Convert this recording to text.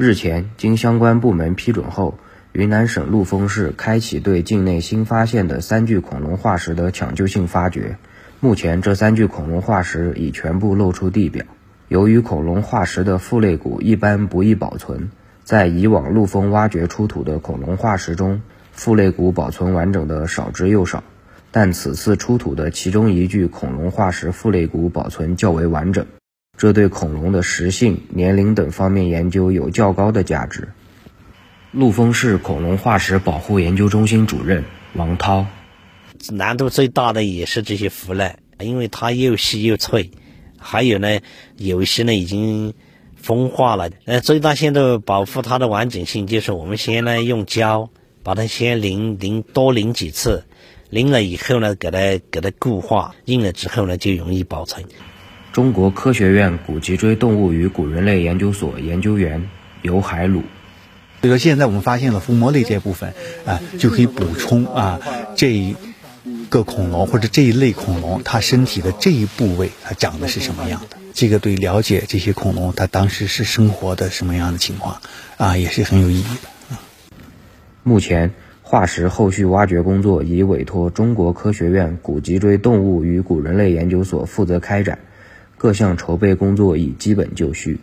日前，经相关部门批准后，云南省陆丰市开启对境内新发现的三具恐龙化石的抢救性发掘。目前，这三具恐龙化石已全部露出地表。由于恐龙化石的腹肋骨一般不易保存，在以往陆丰挖掘出土的恐龙化石中，腹肋骨保存完整的少之又少。但此次出土的其中一具恐龙化石腹肋骨保存较为完整。这对恐龙的食性、年龄等方面研究有较高的价值。陆丰市恐龙化石保护研究中心主任王涛：难度最大的也是这些腐烂，因为它又细又脆，还有呢，有些呢已经风化了。呃，最大限度保护它的完整性，就是我们先呢用胶把它先淋淋多淋几次，淋了以后呢，给它给它固化，硬了之后呢就容易保存。中国科学院古脊椎动物与古人类研究所研究员尤海鲁，所以说现在我们发现了腹膜类这部分啊，就可以补充啊这一个恐龙或者这一类恐龙它身体的这一部位它长的是什么样的，这个对了解这些恐龙它当时是生活的什么样的情况啊也是很有意义的。目前化石后续挖掘工作已委托中国科学院古脊椎动物与古人类研究所负责开展。各项筹备工作已基本就绪。